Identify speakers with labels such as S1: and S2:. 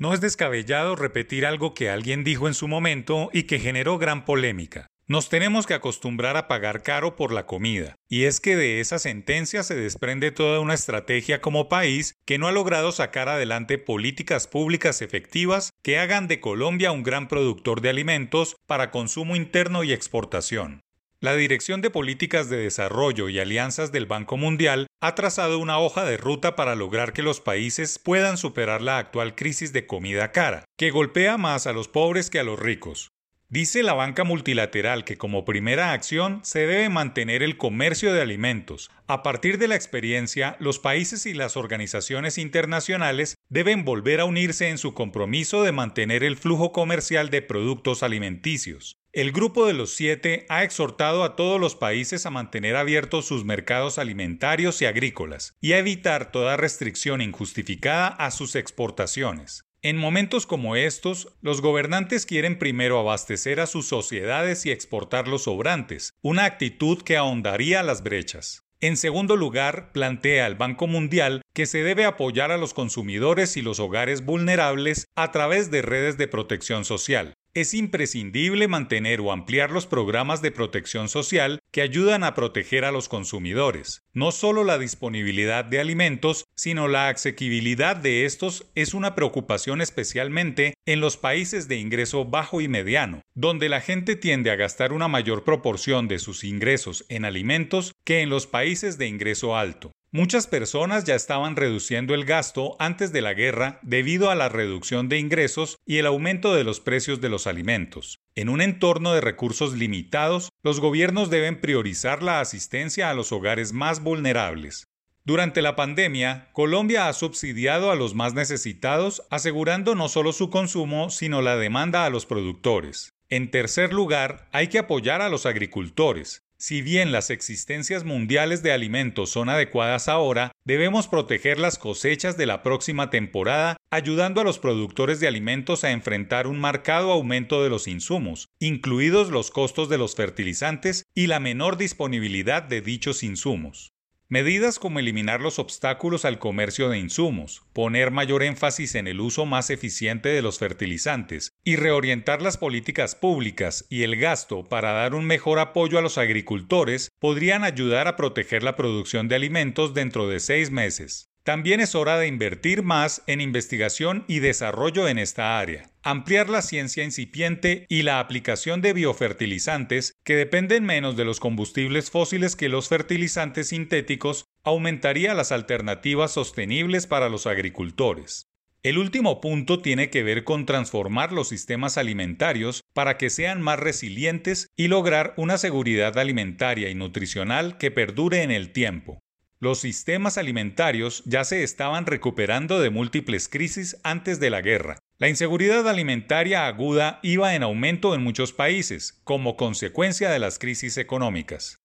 S1: No es descabellado repetir algo que alguien dijo en su momento y que generó gran polémica. Nos tenemos que acostumbrar a pagar caro por la comida, y es que de esa sentencia se desprende toda una estrategia como país que no ha logrado sacar adelante políticas públicas efectivas que hagan de Colombia un gran productor de alimentos para consumo interno y exportación. La Dirección de Políticas de Desarrollo y Alianzas del Banco Mundial ha trazado una hoja de ruta para lograr que los países puedan superar la actual crisis de comida cara, que golpea más a los pobres que a los ricos. Dice la banca multilateral que como primera acción se debe mantener el comercio de alimentos. A partir de la experiencia, los países y las organizaciones internacionales deben volver a unirse en su compromiso de mantener el flujo comercial de productos alimenticios. El Grupo de los Siete ha exhortado a todos los países a mantener abiertos sus mercados alimentarios y agrícolas y a evitar toda restricción injustificada a sus exportaciones. En momentos como estos, los gobernantes quieren primero abastecer a sus sociedades y exportar los sobrantes, una actitud que ahondaría las brechas. En segundo lugar, plantea el Banco Mundial que se debe apoyar a los consumidores y los hogares vulnerables a través de redes de protección social. Es imprescindible mantener o ampliar los programas de protección social que ayudan a proteger a los consumidores. No solo la disponibilidad de alimentos, sino la asequibilidad de estos es una preocupación especialmente en los países de ingreso bajo y mediano, donde la gente tiende a gastar una mayor proporción de sus ingresos en alimentos que en los países de ingreso alto. Muchas personas ya estaban reduciendo el gasto antes de la guerra debido a la reducción de ingresos y el aumento de los precios de los alimentos. En un entorno de recursos limitados, los gobiernos deben priorizar la asistencia a los hogares más vulnerables. Durante la pandemia, Colombia ha subsidiado a los más necesitados, asegurando no solo su consumo, sino la demanda a los productores. En tercer lugar, hay que apoyar a los agricultores. Si bien las existencias mundiales de alimentos son adecuadas ahora, debemos proteger las cosechas de la próxima temporada, ayudando a los productores de alimentos a enfrentar un marcado aumento de los insumos, incluidos los costos de los fertilizantes y la menor disponibilidad de dichos insumos. Medidas como eliminar los obstáculos al comercio de insumos, poner mayor énfasis en el uso más eficiente de los fertilizantes y reorientar las políticas públicas y el gasto para dar un mejor apoyo a los agricultores podrían ayudar a proteger la producción de alimentos dentro de seis meses. También es hora de invertir más en investigación y desarrollo en esta área, ampliar la ciencia incipiente y la aplicación de biofertilizantes que dependen menos de los combustibles fósiles que los fertilizantes sintéticos aumentaría las alternativas sostenibles para los agricultores. El último punto tiene que ver con transformar los sistemas alimentarios para que sean más resilientes y lograr una seguridad alimentaria y nutricional que perdure en el tiempo. Los sistemas alimentarios ya se estaban recuperando de múltiples crisis antes de la guerra. La inseguridad alimentaria aguda iba en aumento en muchos países, como consecuencia de las crisis económicas.